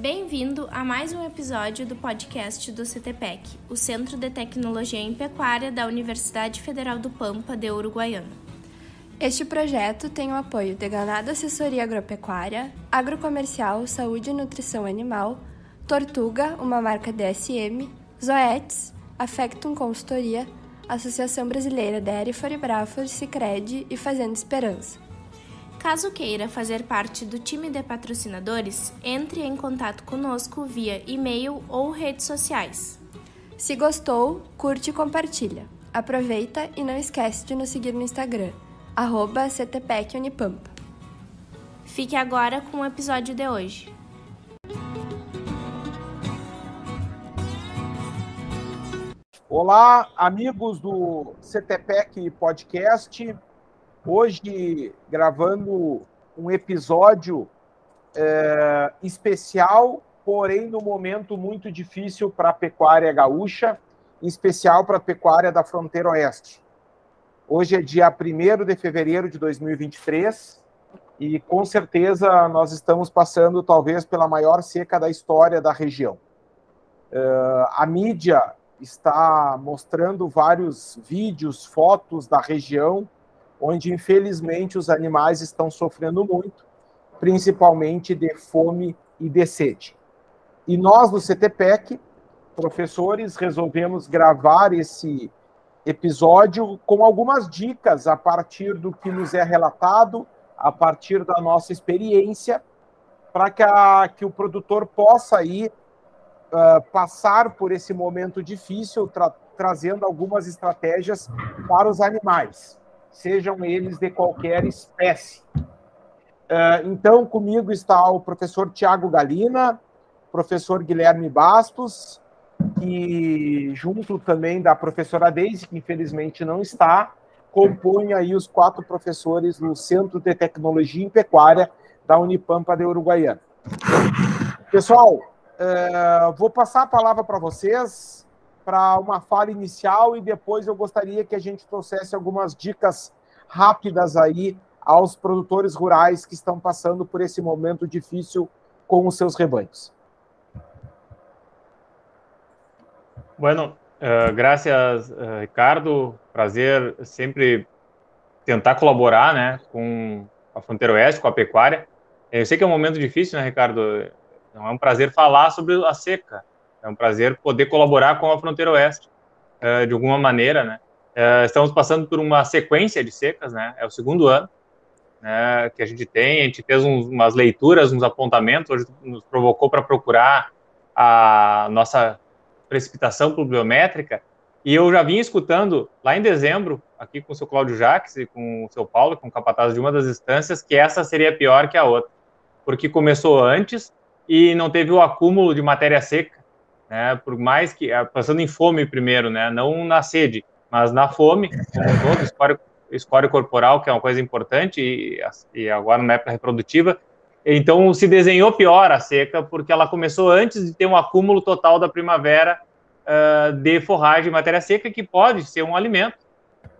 Bem-vindo a mais um episódio do podcast do CTPEC, o Centro de Tecnologia em Pecuária da Universidade Federal do Pampa de Uruguaiana. Este projeto tem o apoio de Ganado Assessoria Agropecuária, Agrocomercial Saúde e Nutrição Animal, Tortuga, uma marca DSM, Zoetis, Affectum Consultoria, Associação Brasileira Dairy Foribrafor, Cicred e Fazenda Esperança. Caso queira fazer parte do time de patrocinadores, entre em contato conosco via e-mail ou redes sociais. Se gostou, curte e compartilha. Aproveita e não esquece de nos seguir no Instagram arroba CTPEC Unipampa. Fique agora com o episódio de hoje. Olá, amigos do CTPEC Podcast. Hoje gravando um episódio é, especial, porém no momento muito difícil para a pecuária gaúcha, em especial para a pecuária da fronteira oeste. Hoje é dia 1 de fevereiro de 2023 e com certeza nós estamos passando talvez pela maior seca da história da região. Uh, a mídia está mostrando vários vídeos, fotos da região, onde infelizmente os animais estão sofrendo muito, principalmente de fome e de sede. E nós do CTPEC, professores, resolvemos gravar esse episódio com algumas dicas a partir do que nos é relatado, a partir da nossa experiência, para que, que o produtor possa aí uh, passar por esse momento difícil, tra trazendo algumas estratégias para os animais, sejam eles de qualquer espécie. Uh, então, comigo está o professor Tiago Galina, professor Guilherme Bastos, que, junto também da professora Deise, que infelizmente não está, compõe aí os quatro professores no Centro de Tecnologia em Pecuária da Unipampa de Uruguaiana. Pessoal, uh, vou passar a palavra para vocês para uma fala inicial e depois eu gostaria que a gente trouxesse algumas dicas rápidas aí aos produtores rurais que estão passando por esse momento difícil com os seus rebanhos. Bueno, uh, gracias, uh, Ricardo. Prazer sempre tentar colaborar, né, com a Fronteira Oeste, com a pecuária. Eu sei que é um momento difícil, né, Ricardo? Não é um prazer falar sobre a seca. É um prazer poder colaborar com a Fronteira Oeste uh, de alguma maneira, né? estamos passando por uma sequência de secas, né? É o segundo ano né, que a gente tem. A gente fez uns, umas leituras, uns apontamentos, hoje nos provocou para procurar a nossa precipitação pluviométrica, e eu já vinha escutando lá em dezembro, aqui com o seu Cláudio Jacques e com o seu Paulo, com o capataz de uma das instâncias, que essa seria pior que a outra, porque começou antes e não teve o acúmulo de matéria seca, né, por mais que, ah, passando em fome primeiro, né, não na sede, mas na fome, como todo, escória, corporal, que é uma coisa importante, e, e agora na época reprodutiva, então se desenhou pior a seca, porque ela começou antes de ter um acúmulo total da primavera uh, de forragem matéria seca, que pode ser um alimento.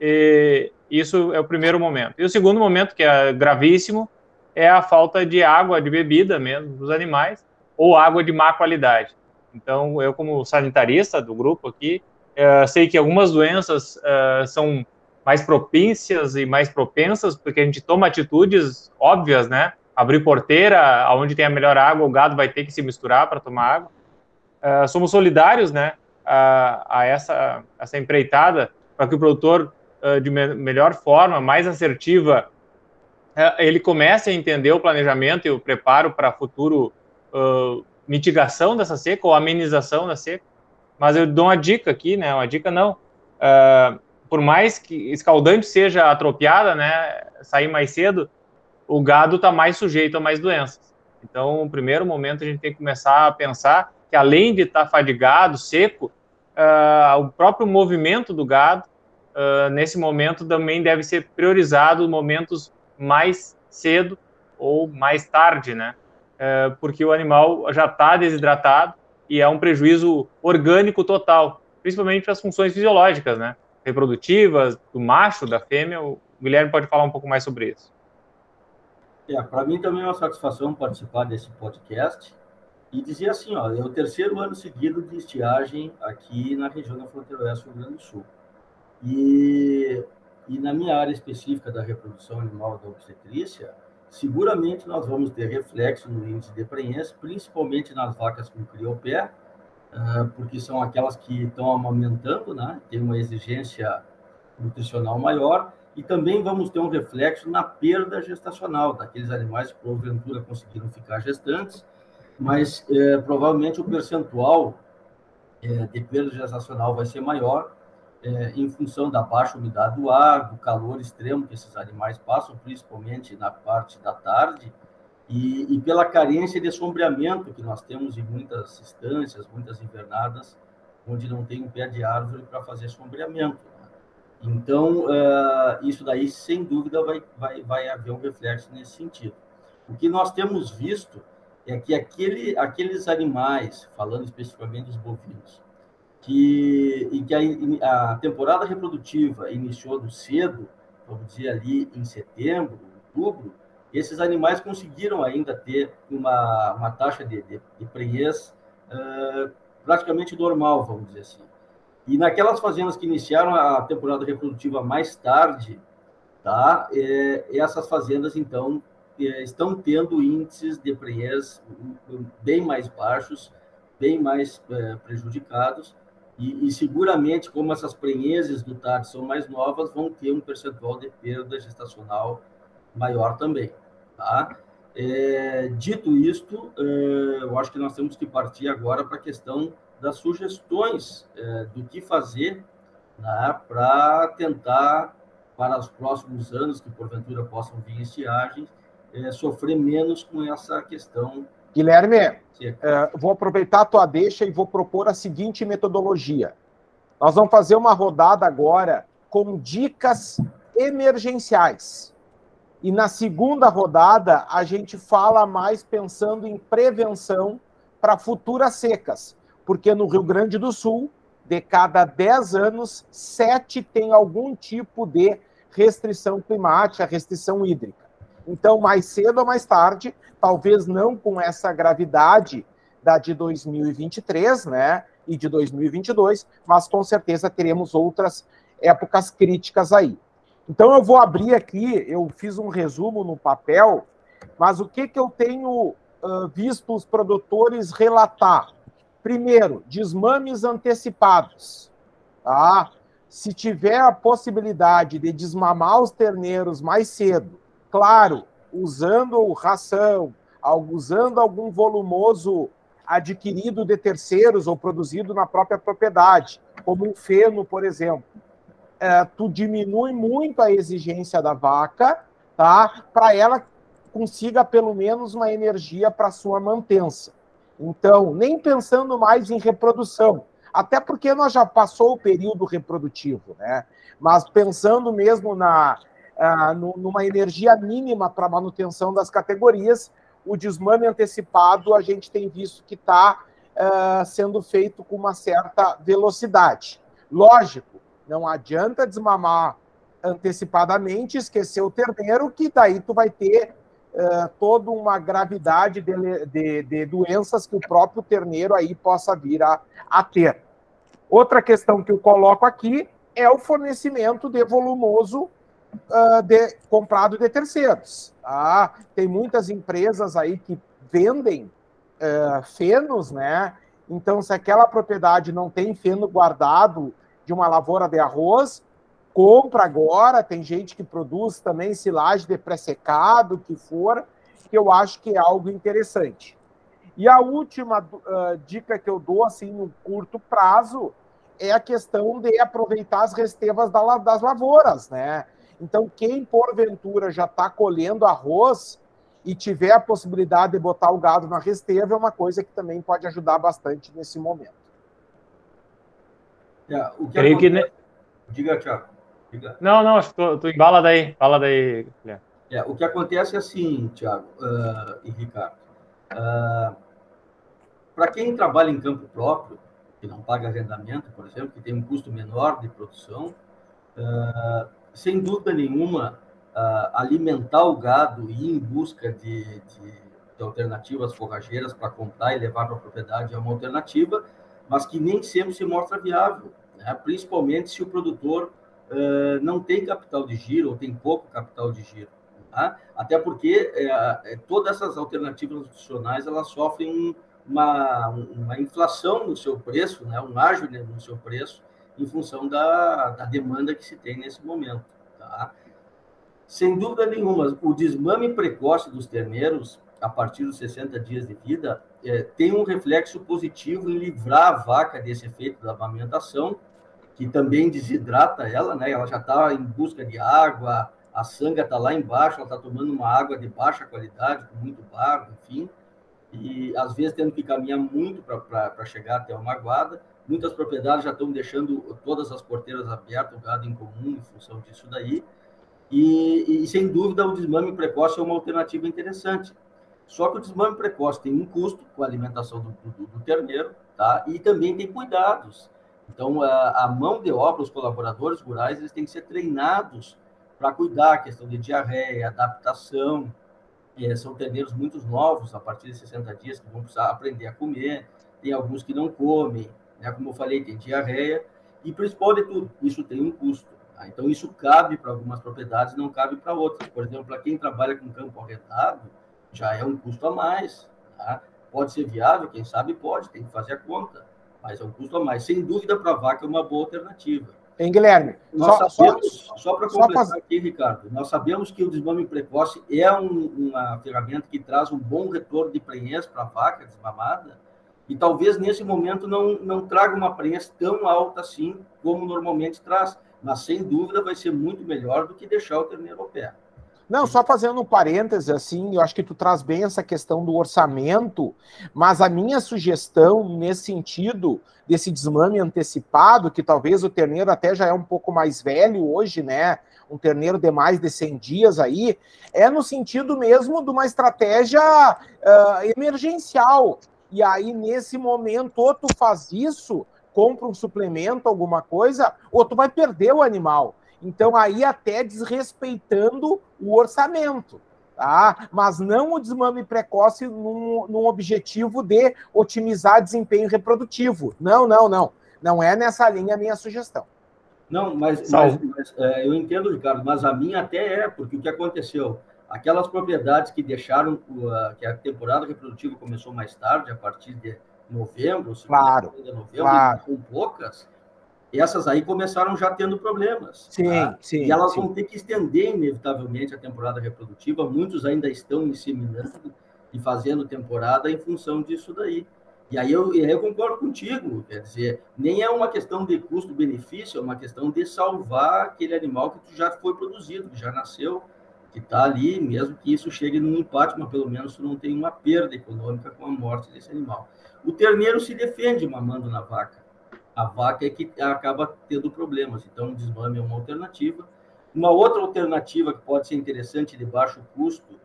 E isso é o primeiro momento. E o segundo momento, que é gravíssimo, é a falta de água de bebida mesmo dos animais, ou água de má qualidade. Então, eu, como sanitarista do grupo aqui, uh, sei que algumas doenças uh, são mais propícias e mais propensas, porque a gente toma atitudes óbvias, né? abrir porteira, aonde tem a melhor água, o gado vai ter que se misturar para tomar água. Uh, somos solidários, né, a, essa, essa empreitada para que o produtor, uh, de me melhor forma, mais assertiva, uh, ele comece a entender o planejamento e o preparo para futuro mitigação dessa seca ou amenização da seca. Mas eu dou uma dica aqui, né, uma dica não. por mais que escaldante seja atropiada, né, sair mais cedo, o gado está mais sujeito a mais doenças. Então, no primeiro momento, a gente tem que começar a pensar que, além de estar tá fadigado, seco, uh, o próprio movimento do gado, uh, nesse momento, também deve ser priorizado momentos mais cedo ou mais tarde, né? Uh, porque o animal já está desidratado e é um prejuízo orgânico total, principalmente para as funções fisiológicas, né? Reprodutivas, do macho, da fêmea. O Guilherme pode falar um pouco mais sobre isso. É, para mim também é uma satisfação participar desse podcast. e dizer assim, ó, é o terceiro ano seguido de estiagem aqui na região da fronteira oeste do Rio Grande do Sul. E, e na minha área específica da reprodução animal da obstetrícia, seguramente nós vamos ter reflexo no índice de prenhez, principalmente nas vacas com criopé, ah, porque são aquelas que estão amamentando, né? Tem uma exigência nutricional maior, e também vamos ter um reflexo na perda gestacional daqueles animais que porventura conseguiram ficar gestantes mas é, provavelmente o percentual é, de perda gestacional vai ser maior é, em função da baixa umidade do ar, do calor extremo que esses animais passam, principalmente na parte da tarde, e, e pela carência de sombreamento que nós temos em muitas instâncias, muitas invernadas, onde não tem um pé de árvore para fazer sombreamento. Né? Então, uh, isso daí, sem dúvida, vai, vai, vai haver um reflexo nesse sentido. O que nós temos visto é que aquele, aqueles animais, falando especificamente dos bovinos, que, em que a, a temporada reprodutiva iniciou do cedo, vamos dizer ali em setembro, outubro, esses animais conseguiram ainda ter uma, uma taxa de, de, de uh, praticamente normal, vamos dizer assim. E naquelas fazendas que iniciaram a temporada reprodutiva mais tarde, tá? É, essas fazendas, então, é, estão tendo índices de prenhez bem mais baixos, bem mais é, prejudicados, e, e, seguramente, como essas prenhezes do TAD são mais novas, vão ter um percentual de perda gestacional maior também. Tá? É, dito isto, é, eu acho que nós temos que partir agora para a questão das sugestões é, do que fazer né, para tentar, para os próximos anos, que porventura possam vir estiagens, é, sofrer menos com essa questão. Guilherme, é, vou aproveitar a tua deixa e vou propor a seguinte metodologia. Nós vamos fazer uma rodada agora com dicas emergenciais. E na segunda rodada, a gente fala mais pensando em prevenção para futuras secas. Porque no Rio Grande do Sul, de cada 10 anos, sete tem algum tipo de restrição climática, restrição hídrica. Então, mais cedo ou mais tarde, talvez não com essa gravidade da de 2023, né, e de 2022, mas com certeza teremos outras épocas críticas aí. Então eu vou abrir aqui, eu fiz um resumo no papel, mas o que que eu tenho uh, visto os produtores relatar? Primeiro, desmames antecipados, tá? Se tiver a possibilidade de desmamar os terneiros mais cedo, claro, usando ração, usando algum volumoso adquirido de terceiros ou produzido na própria propriedade, como um feno, por exemplo. É, tu diminui muito a exigência da vaca, tá? Para ela consiga pelo menos uma energia para sua mantença. Então, nem pensando mais em reprodução, até porque nós já passou o período reprodutivo, né? Mas pensando mesmo na ah, numa energia mínima para manutenção das categorias. O desmame antecipado a gente tem visto que está ah, sendo feito com uma certa velocidade. Lógico, não adianta desmamar antecipadamente, esquecer o terneiro, que daí tu vai ter uh, toda uma gravidade de, de, de, doenças que o próprio terneiro aí possa vir a, a ter. Outra questão que eu coloco aqui é o fornecimento de volumoso uh, de, comprado de terceiros. Tá? Tem muitas empresas aí que vendem uh, fenos, né? Então, se aquela propriedade não tem feno guardado de uma lavoura de arroz, compra agora. Tem gente que produz também silagem de pré-secado, que for, que eu acho que é algo interessante. E a última uh, dica que eu dou, assim, no curto prazo, é a questão de aproveitar as restevas das lavouras, né? Então, quem porventura já está colhendo arroz e tiver a possibilidade de botar o gado na resteva, é uma coisa que também pode ajudar bastante nesse momento. É, o que Creio que... Ne... Diga, Tiago. Diga. Não, não, tu, tu embala daí. Fala daí, É, o que acontece é assim, Tiago uh, e Ricardo. Uh, Para quem trabalha em campo próprio, que não paga arrendamento, por exemplo, que tem um custo menor de produção, uh, sem dúvida nenhuma, uh, alimentar o gado e ir em busca de, de, de alternativas forrageiras para comprar e levar para a propriedade é uma alternativa, mas que nem sempre se mostra viável, né? principalmente se o produtor uh, não tem capital de giro ou tem pouco capital de giro. Tá? Até porque é, todas essas alternativas nutricionais elas sofrem um, uma, uma inflação no seu preço, né? um ágio no seu preço, em função da, da demanda que se tem nesse momento. Tá? Sem dúvida nenhuma, o desmame precoce dos terneiros, a partir dos 60 dias de vida, é, tem um reflexo positivo em livrar a vaca desse efeito da amamentação, que também desidrata ela, né? ela já está em busca de água, a sanga está lá embaixo, ela está tomando uma água de baixa qualidade, com muito barro, enfim, e às vezes tendo que caminhar muito para chegar até uma guarda. Muitas propriedades já estão deixando todas as porteiras abertas, o gado em comum, em função disso daí. E, e, sem dúvida, o desmame precoce é uma alternativa interessante. Só que o desmame precoce tem um custo com a alimentação do, do, do terneiro, tá? E também tem cuidados. Então, a, a, mão de obra, os colaboradores rurais, eles têm que ser treinados para cuidar, questão de diarreia, adaptação. É, são terneiros muito novos, a partir de 60 dias, que vão precisar aprender a comer. Tem alguns que não comem, né? como eu falei, tem diarreia. E principal de tudo, isso tem um custo. Tá? Então, isso cabe para algumas propriedades, não cabe para outras. Por exemplo, para quem trabalha com campo arredado, já é um custo a mais. Tá? Pode ser viável, quem sabe pode, tem que fazer a conta, mas é um custo a mais. Sem dúvida, para a vaca é uma boa alternativa. Hein, Guilherme? Nós só, sabemos, só, só para completar só aqui, Ricardo, nós sabemos que o desmame precoce é um, uma ferramenta que traz um bom retorno de prenhez para a vaca desmamada, e talvez nesse momento não, não traga uma prenhez tão alta assim como normalmente traz, mas sem dúvida vai ser muito melhor do que deixar o terneiro ao pé. Não, só fazendo um parêntese, assim, eu acho que tu traz bem essa questão do orçamento, mas a minha sugestão nesse sentido, desse desmame antecipado, que talvez o terneiro até já é um pouco mais velho hoje, né? Um terneiro de mais de 100 dias aí, é no sentido mesmo de uma estratégia uh, emergencial. E aí, nesse momento, ou tu faz isso, compra um suplemento, alguma coisa, ou tu vai perder o animal. Então, aí até desrespeitando o orçamento, tá? Mas não o desmame precoce num, num objetivo de otimizar desempenho reprodutivo. Não, não, não. Não é nessa linha a minha sugestão. Não, mas, mas, mas é, eu entendo, Ricardo, mas a minha até é, porque o que aconteceu? Aquelas propriedades que deixaram, que a temporada reprodutiva começou mais tarde, a partir de novembro, claro, de novembro, claro. com poucas, essas aí começaram já tendo problemas. Sim, tá? sim. E elas sim. vão ter que estender, inevitavelmente, a temporada reprodutiva. Muitos ainda estão inseminando e fazendo temporada em função disso daí. E aí eu, eu concordo contigo, quer dizer, nem é uma questão de custo-benefício, é uma questão de salvar aquele animal que já foi produzido, que já nasceu, que está ali, mesmo que isso chegue num empate, mas pelo menos tu não tem uma perda econômica com a morte desse animal. O terneiro se defende mamando na vaca a vaca é que acaba tendo problemas. Então, o desmame é uma alternativa. Uma outra alternativa que pode ser interessante de baixo custo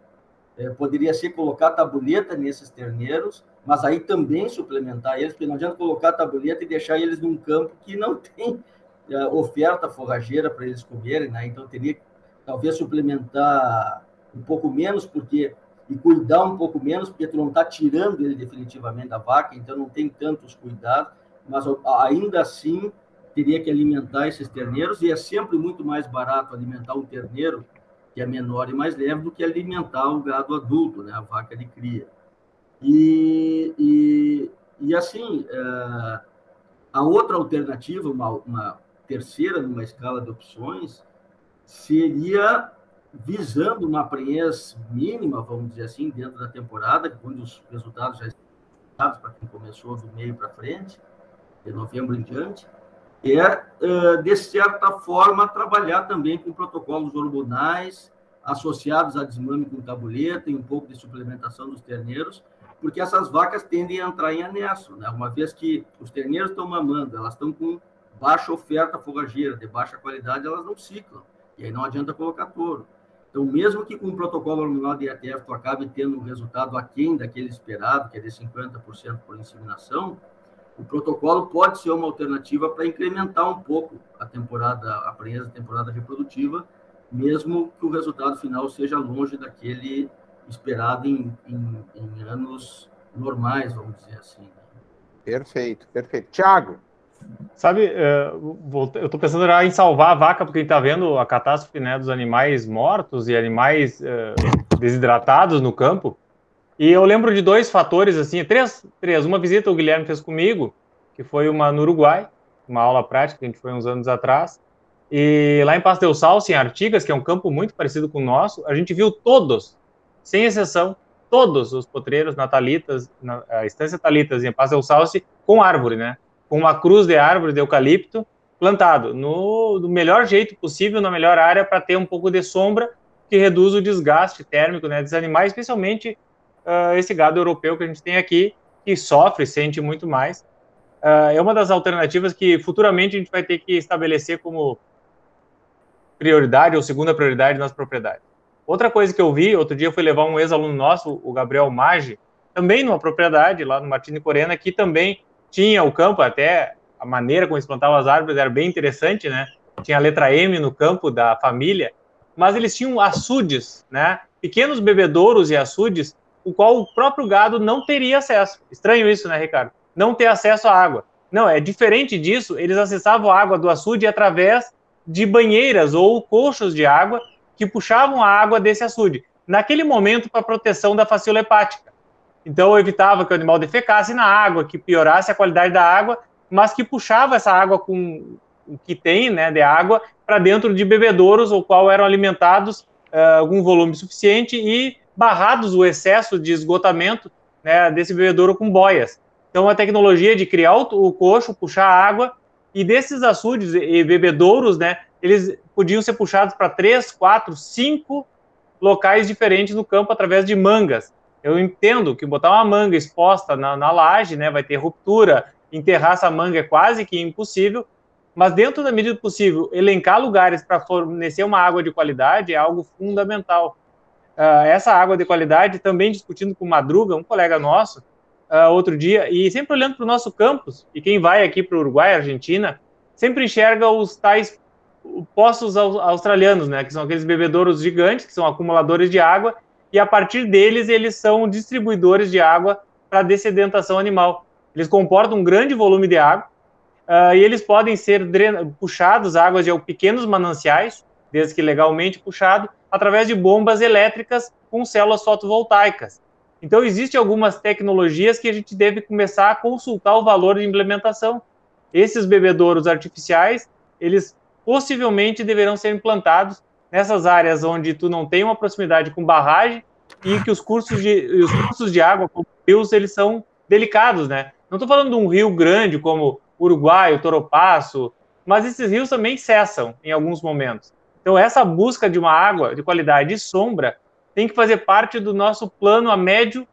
é, poderia ser colocar tabuleta nesses terneiros, mas aí também suplementar eles, porque não adianta colocar tabuleta e deixar eles num campo que não tem é, oferta forrageira para eles comerem, né? Então teria que talvez suplementar um pouco menos, porque e cuidar um pouco menos, porque tu não está tirando ele definitivamente da vaca, então não tem tantos cuidados mas ainda assim teria que alimentar esses terneiros, e é sempre muito mais barato alimentar um terneiro que é menor e mais leve do que alimentar o gado adulto, né, a vaca de cria. E, e, e assim, é, a outra alternativa, uma, uma terceira numa escala de opções, seria visando uma prenhez mínima, vamos dizer assim, dentro da temporada, quando os resultados já estão para quem começou do meio para frente, de novembro em diante, é, de certa forma, trabalhar também com protocolos hormonais associados a desmame com tabuleta e um pouco de suplementação dos terneiros, porque essas vacas tendem a entrar em anesso, né? uma vez que os terneiros estão mamando, elas estão com baixa oferta forrageira, de baixa qualidade, elas não ciclam, e aí não adianta colocar touro. Então, mesmo que com o protocolo hormonal de IATF tu acabe tendo um resultado aquém daquele esperado, que é de 50% por inseminação, o protocolo pode ser uma alternativa para incrementar um pouco a temporada, a prenhez da temporada reprodutiva, mesmo que o resultado final seja longe daquele esperado em, em, em anos normais, vamos dizer assim. Né? Perfeito, perfeito. Tiago, Sabe, é, eu estou pensando em salvar a vaca, porque a gente está vendo a catástrofe né, dos animais mortos e animais é, desidratados no campo. E eu lembro de dois fatores, assim, três, três. Uma visita o Guilherme fez comigo, que foi uma no Uruguai, uma aula prática a gente foi uns anos atrás. E lá em Passo del em Artigas, que é um campo muito parecido com o nosso, a gente viu todos, sem exceção, todos os potreiros natalitas, na, a estância Talitas em Passo del com árvore, né? Com uma cruz de árvore de eucalipto plantado no, no melhor jeito possível, na melhor área, para ter um pouco de sombra que reduz o desgaste térmico né, dos animais, especialmente uh, esse gado europeu que a gente tem aqui, que sofre, sente muito mais. Uh, é uma das alternativas que futuramente a gente vai ter que estabelecer como prioridade ou segunda prioridade nas propriedades. Outra coisa que eu vi, outro dia eu fui levar um ex-aluno nosso, o Gabriel Maggi, também numa propriedade lá no Martini Corena, que também tinha o campo, até a maneira como eles plantavam as árvores era bem interessante, né? Tinha a letra M no campo da família, mas eles tinham açudes, né? Pequenos bebedouros e açudes, o qual o próprio gado não teria acesso. Estranho isso, né, Ricardo? Não ter acesso à água. Não, é diferente disso, eles acessavam a água do açude através de banheiras ou coxos de água que puxavam a água desse açude. Naquele momento, para proteção da faciola hepática. Então, evitava que o animal defecasse na água, que piorasse a qualidade da água, mas que puxava essa água com o que tem né, de água para dentro de bebedouros, o qual eram alimentados uh, algum volume suficiente e barrados o excesso de esgotamento né, desse bebedouro com boias. Então, a tecnologia de criar o, o coxo, puxar a água, e desses açudes e bebedouros, né, eles podiam ser puxados para três, quatro, cinco locais diferentes no campo através de mangas. Eu entendo que botar uma manga exposta na, na laje, né, vai ter ruptura, enterrar essa manga é quase que impossível, mas dentro da medida possível, elencar lugares para fornecer uma água de qualidade é algo fundamental. Uh, essa água de qualidade, também discutindo com o Madruga, um colega nosso, uh, outro dia, e sempre olhando para o nosso campus, e quem vai aqui para o Uruguai, Argentina, sempre enxerga os tais poços australianos, né, que são aqueles bebedouros gigantes, que são acumuladores de água, e a partir deles eles são distribuidores de água para dessedentação animal. Eles comportam um grande volume de água uh, e eles podem ser puxados águas de pequenos mananciais, desde que legalmente puxado, através de bombas elétricas com células fotovoltaicas. Então, existem algumas tecnologias que a gente deve começar a consultar o valor de implementação. Esses bebedouros artificiais, eles possivelmente deverão ser implantados nessas áreas onde tu não tem uma proximidade com barragem e que os cursos de, os cursos de água, como rios, eles são delicados, né? Não estou falando de um rio grande como Uruguai, o Toropasso, mas esses rios também cessam em alguns momentos. Então, essa busca de uma água de qualidade e sombra tem que fazer parte do nosso plano a médio,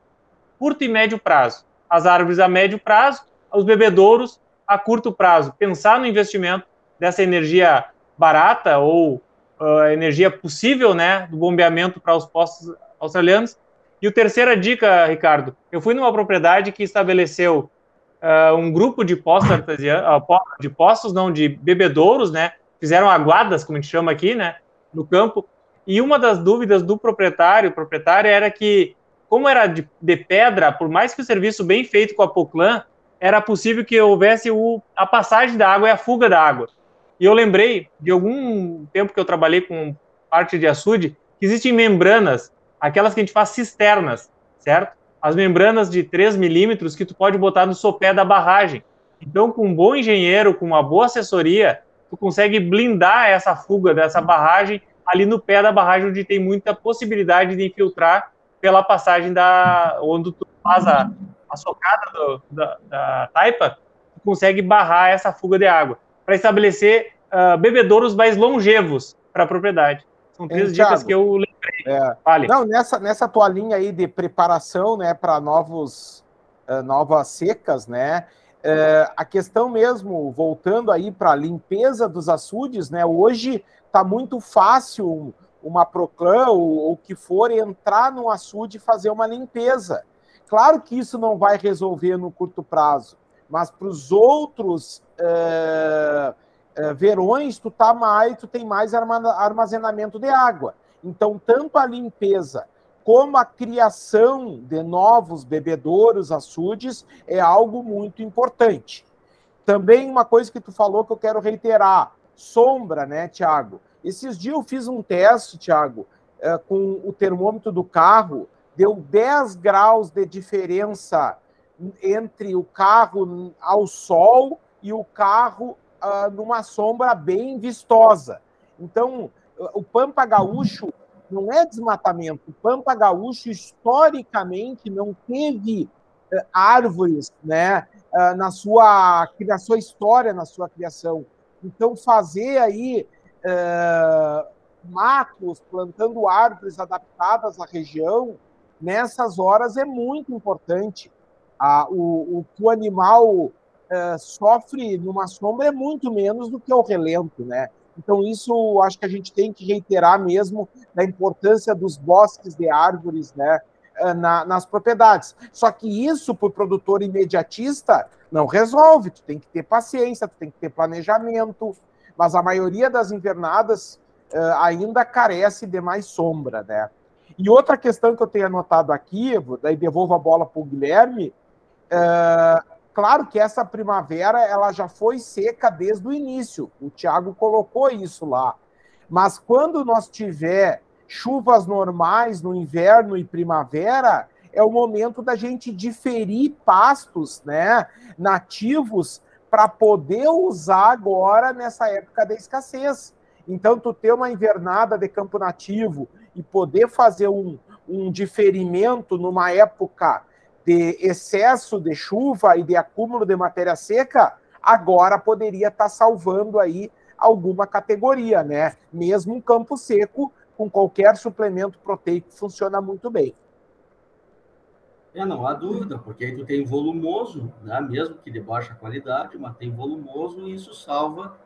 curto e médio prazo. As árvores a médio prazo, os bebedouros a curto prazo. Pensar no investimento dessa energia barata ou uh, energia possível, né, do bombeamento para os postos australianos. E a terceira dica, Ricardo, eu fui numa propriedade que estabeleceu uh, um grupo de postos artesianos, uh, de postos não, de bebedouros, né, fizeram aguadas, como a gente chama aqui, né, no campo. E uma das dúvidas do proprietário, proprietária, era que, como era de, de, pedra, por mais que o serviço bem feito com a Poclan, era possível que houvesse o, a passagem da água e a fuga da água. E eu lembrei de algum tempo que eu trabalhei com parte de açude, que existem membranas, aquelas que a gente faz cisternas, certo? As membranas de 3 milímetros que tu pode botar no sopé da barragem. Então, com um bom engenheiro, com uma boa assessoria, tu consegue blindar essa fuga dessa barragem ali no pé da barragem, onde tem muita possibilidade de infiltrar pela passagem da onde tu faz a, a socada do, da, da taipa, tu consegue barrar essa fuga de água para estabelecer uh, bebedouros mais longevos para a propriedade. São três dicas que eu lembrei. É, vale. Não, nessa, nessa tua linha aí de preparação né, para novos uh, novas secas, né? Uh, a questão mesmo, voltando aí para a limpeza dos açudes, né? Hoje está muito fácil uma Proclan ou o que for entrar no açude e fazer uma limpeza. Claro que isso não vai resolver no curto prazo, mas para os outros é, é, verões, tu tá mais, tu tem mais armazenamento de água. Então, tanto a limpeza como a criação de novos bebedouros, açudes, é algo muito importante. Também uma coisa que tu falou que eu quero reiterar, sombra, né, Tiago? Esses dias eu fiz um teste, Tiago, é, com o termômetro do carro, deu 10 graus de diferença entre o carro ao sol e o carro uh, numa sombra bem vistosa. Então, o Pampa Gaúcho não é desmatamento. O Pampa Gaúcho, historicamente, não teve uh, árvores né, uh, na, sua, na sua história, na sua criação. Então, fazer aí uh, matos, plantando árvores adaptadas à região, nessas horas é muito importante. O, o que o animal sofre numa sombra é muito menos do que o relento, né? Então, isso acho que a gente tem que reiterar mesmo da importância dos bosques de árvores né, eh, na, nas propriedades. Só que isso, para o produtor imediatista, não resolve. Tu tem que ter paciência, tu tem que ter planejamento, mas a maioria das invernadas uh, ainda carece de mais sombra. Né? E outra questão que eu tenho anotado aqui, daí devolvo a bola para o Guilherme, uh, Claro que essa primavera ela já foi seca desde o início. O Tiago colocou isso lá. Mas quando nós tiver chuvas normais no inverno e primavera, é o momento da gente diferir pastos, né, nativos para poder usar agora nessa época da escassez. Então, tu ter uma invernada de campo nativo e poder fazer um, um diferimento numa época de excesso de chuva e de acúmulo de matéria seca, agora poderia estar tá salvando aí alguma categoria, né? Mesmo um campo seco, com qualquer suplemento proteico, funciona muito bem. É, não há dúvida, porque aí tu tem volumoso, né? mesmo que de baixa qualidade, mas tem volumoso e isso salva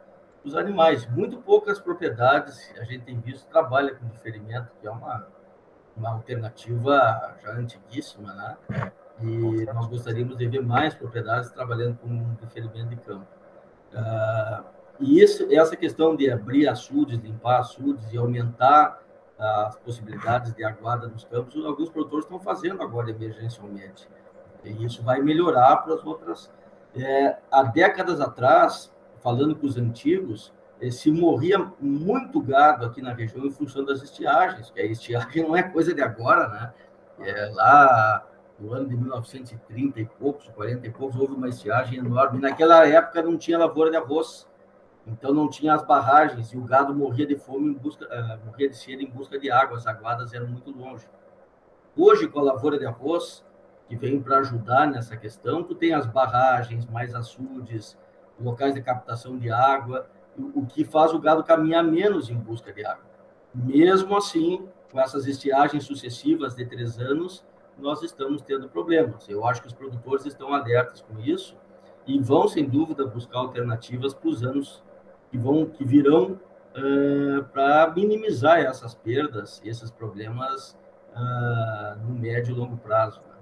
os animais. Muito poucas propriedades, a gente tem visto, trabalha com diferimento, que é uma, uma alternativa já antiguíssima, né? E nós gostaríamos de ver mais propriedades trabalhando com diferimento de campo. Uh, e isso, essa questão de abrir açudes, limpar açudes e aumentar as possibilidades de aguada nos campos, alguns produtores estão fazendo agora emergencialmente. E isso vai melhorar para as outras. É, há décadas atrás, falando com os antigos, eh, se morria muito gado aqui na região em função das estiagens, que a estiagem não é coisa de agora, né? É, lá no ano de 1930 e poucos, 40 e poucos, houve uma estiagem enorme. Naquela época não tinha lavoura de arroz, então não tinha as barragens e o gado morria de fome, em busca, uh, morria de sede em busca de água, as aguadas eram muito longe. Hoje, com a lavoura de arroz, que vem para ajudar nessa questão, tu tem as barragens, mais açudes, locais de captação de água, o que faz o gado caminhar menos em busca de água. Mesmo assim, com essas estiagens sucessivas de três anos, nós estamos tendo problemas. Eu acho que os produtores estão alertas com isso e vão, sem dúvida, buscar alternativas para os anos que, vão, que virão uh, para minimizar essas perdas, esses problemas uh, no médio e longo prazo. Né?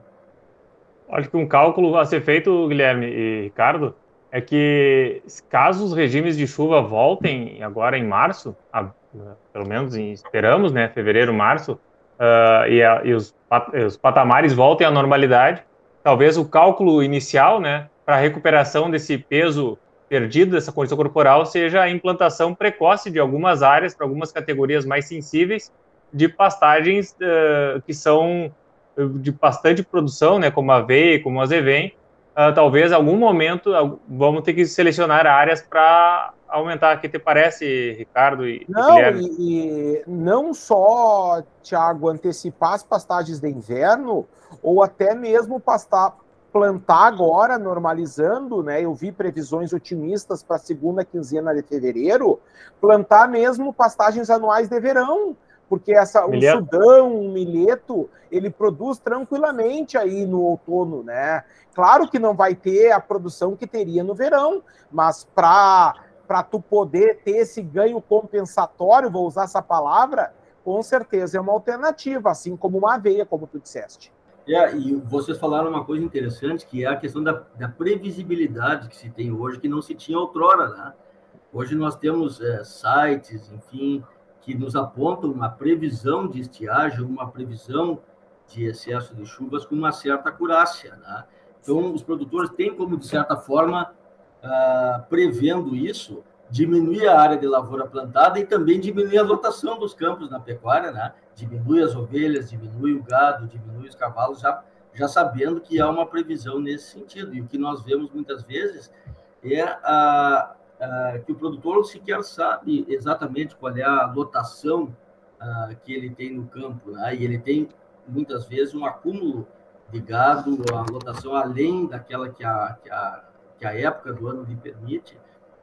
Acho que um cálculo a ser feito, Guilherme e Ricardo, é que caso os regimes de chuva voltem agora em março, a, pelo menos esperamos, né, fevereiro, março, uh, e, a, e os, os, patamares voltem à normalidade, talvez o cálculo inicial, né, para a recuperação desse peso perdido, dessa condição corporal, seja a implantação precoce de algumas áreas, para algumas categorias mais sensíveis, de pastagens uh, que são de bastante produção, né, como a aveia, como a azevém, uh, talvez algum momento vamos ter que selecionar áreas para aumentar. O que te parece, Ricardo e Não, e, e, não só, Tiago, antecipar as pastagens de inverno, ou até mesmo pastar, plantar agora, normalizando, né? Eu vi previsões otimistas para a segunda quinzena de fevereiro, plantar mesmo pastagens anuais de verão, porque essa, o sudão, o milheto, ele produz tranquilamente aí no outono, né? Claro que não vai ter a produção que teria no verão, mas para para tu poder ter esse ganho compensatório, vou usar essa palavra, com certeza é uma alternativa, assim como uma aveia, como tu disseste. É, e vocês falaram uma coisa interessante, que é a questão da, da previsibilidade que se tem hoje, que não se tinha outrora, né? Hoje nós temos é, sites, enfim, que nos apontam uma previsão de estiagem, uma previsão de excesso de chuvas com uma certa acurácia. Né? Então, os produtores têm como, de certa forma, uh, prevendo isso, diminuir a área de lavoura plantada e também diminuir a lotação dos campos na pecuária, né? diminui as ovelhas, diminui o gado, diminui os cavalos, já, já sabendo que há uma previsão nesse sentido. E o que nós vemos muitas vezes é a, a, que o produtor sequer sabe exatamente qual é a lotação a, que ele tem no campo, né? e ele tem muitas vezes um acúmulo de gado, a lotação além daquela que a, que a, que a época do ano lhe permite,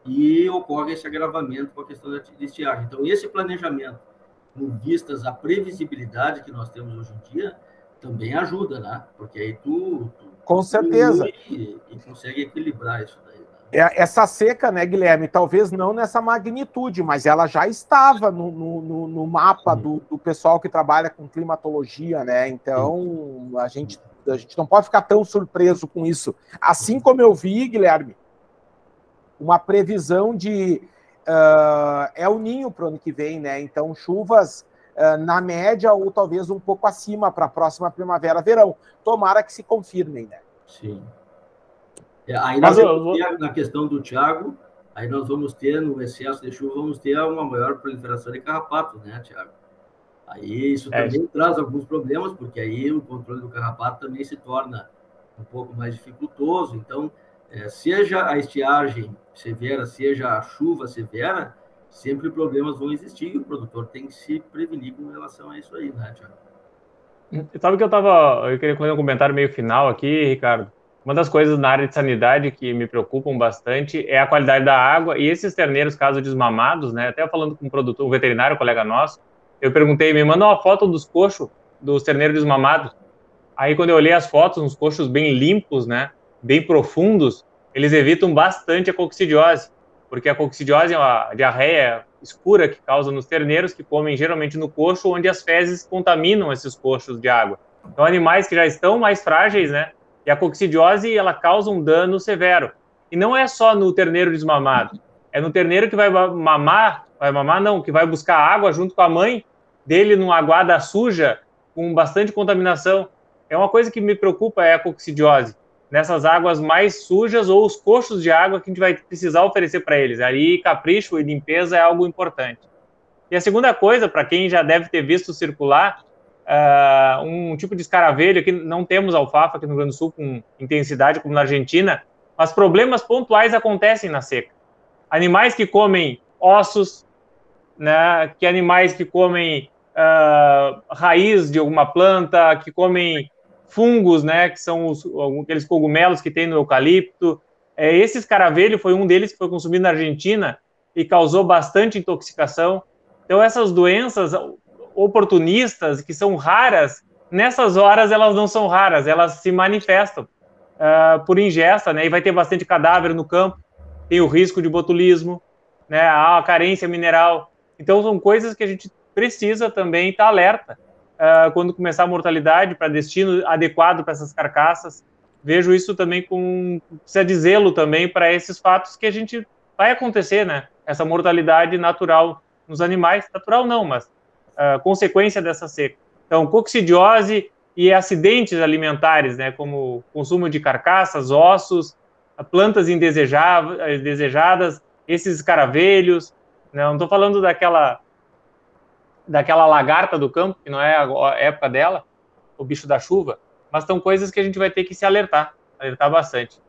e ocorre esse agravamento com a questão da estiagem. Então, esse planejamento, com vistas à previsibilidade que nós temos hoje em dia, também ajuda, né? Porque aí tu, tu com certeza e, e, consegue equilibrar isso daí. Né? É, essa seca, né, Guilherme? Talvez não nessa magnitude, mas ela já estava no, no, no mapa do, do, pessoal que trabalha com climatologia, né? Então a gente, a gente não pode ficar tão surpreso com isso. Assim como eu vi, Guilherme, uma previsão de uh, é o ninho para o ano que vem, né? Então, chuvas uh, na média ou talvez um pouco acima para a próxima primavera-verão. Tomara que se confirmem, né? Sim. É, aí nós vamos ter, na questão do Thiago, aí nós vamos ter, no excesso de chuva, vamos ter uma maior proliferação de carrapatos, né, Thiago? Aí isso é. também traz alguns problemas, porque aí o controle do carrapato também se torna um pouco mais dificultoso. Então, é, seja a estiagem severa, seja a chuva severa, sempre problemas vão existir e o produtor tem que se prevenir com relação a isso aí, né, Tiago? Sabe que eu tava. Eu queria fazer um comentário meio final aqui, Ricardo. Uma das coisas na área de sanidade que me preocupam bastante é a qualidade da água e esses terneiros, caso desmamados, né? Até falando com um produtor, um veterinário, um colega nosso, eu perguntei, me manda uma foto dos coxos dos terneiros desmamados. Aí quando eu olhei as fotos, uns coxos bem limpos, né? bem profundos, eles evitam bastante a coccidiose, porque a coccidiose é uma diarreia escura que causa nos terneiros que comem geralmente no coxo, onde as fezes contaminam esses coxos de água. Então, animais que já estão mais frágeis, né? E a coccidiose, ela causa um dano severo. E não é só no terneiro desmamado, é no terneiro que vai mamar, vai mamar não, que vai buscar água junto com a mãe dele numa aguada suja, com bastante contaminação. É uma coisa que me preocupa é a coccidiose nessas águas mais sujas ou os coxos de água que a gente vai precisar oferecer para eles. Aí, capricho e limpeza é algo importante. E a segunda coisa, para quem já deve ter visto circular, uh, um tipo de escaravelho, que não temos alfafa aqui no Rio Grande do Sul com intensidade como na Argentina, mas problemas pontuais acontecem na seca. Animais que comem ossos, né, que animais que comem uh, raiz de alguma planta, que comem fungos, né, que são os, aqueles cogumelos que tem no eucalipto. É, esse escaravelho foi um deles que foi consumido na Argentina e causou bastante intoxicação. Então, essas doenças oportunistas, que são raras, nessas horas elas não são raras, elas se manifestam uh, por ingesta, né, e vai ter bastante cadáver no campo, tem o risco de botulismo, né, a carência mineral. Então, são coisas que a gente precisa também estar alerta uh, quando começar a mortalidade para destino adequado para essas carcaças. Vejo isso também com precisa de zelo também para esses fatos que a gente vai acontecer, né? Essa mortalidade natural nos animais, natural não, mas uh, consequência dessa seca. Então, coccidiose e acidentes alimentares, né, como consumo de carcaças, ossos, plantas indesejadas, esses escaravelhos. Né, não estou falando daquela daquela lagarta do campo, que não é a época dela, o bicho da chuva, mas são coisas que a gente vai ter que se alertar, alertar bastante.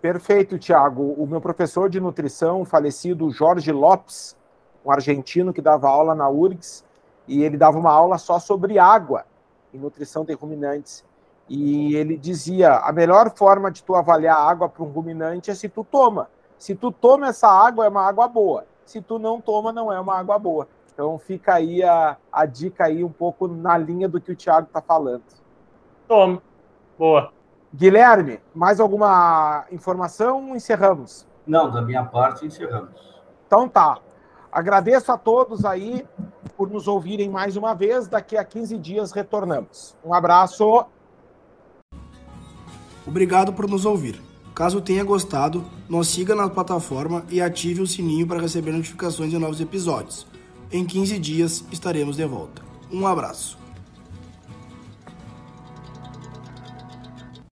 Perfeito, Tiago. O meu professor de nutrição, falecido Jorge Lopes, um argentino que dava aula na URGS, e ele dava uma aula só sobre água e nutrição de ruminantes. E ele dizia: a melhor forma de tu avaliar a água para um ruminante é se tu toma. Se tu toma essa água, é uma água boa. Se tu não toma, não é uma água boa. Então fica aí a, a dica aí um pouco na linha do que o Thiago está falando. Toma. Boa. Guilherme, mais alguma informação? Encerramos. Não, da minha parte, encerramos. Então tá. Agradeço a todos aí por nos ouvirem mais uma vez. Daqui a 15 dias retornamos. Um abraço. Obrigado por nos ouvir. Caso tenha gostado, nos siga na plataforma e ative o sininho para receber notificações de novos episódios. Em 15 dias estaremos de volta. Um abraço.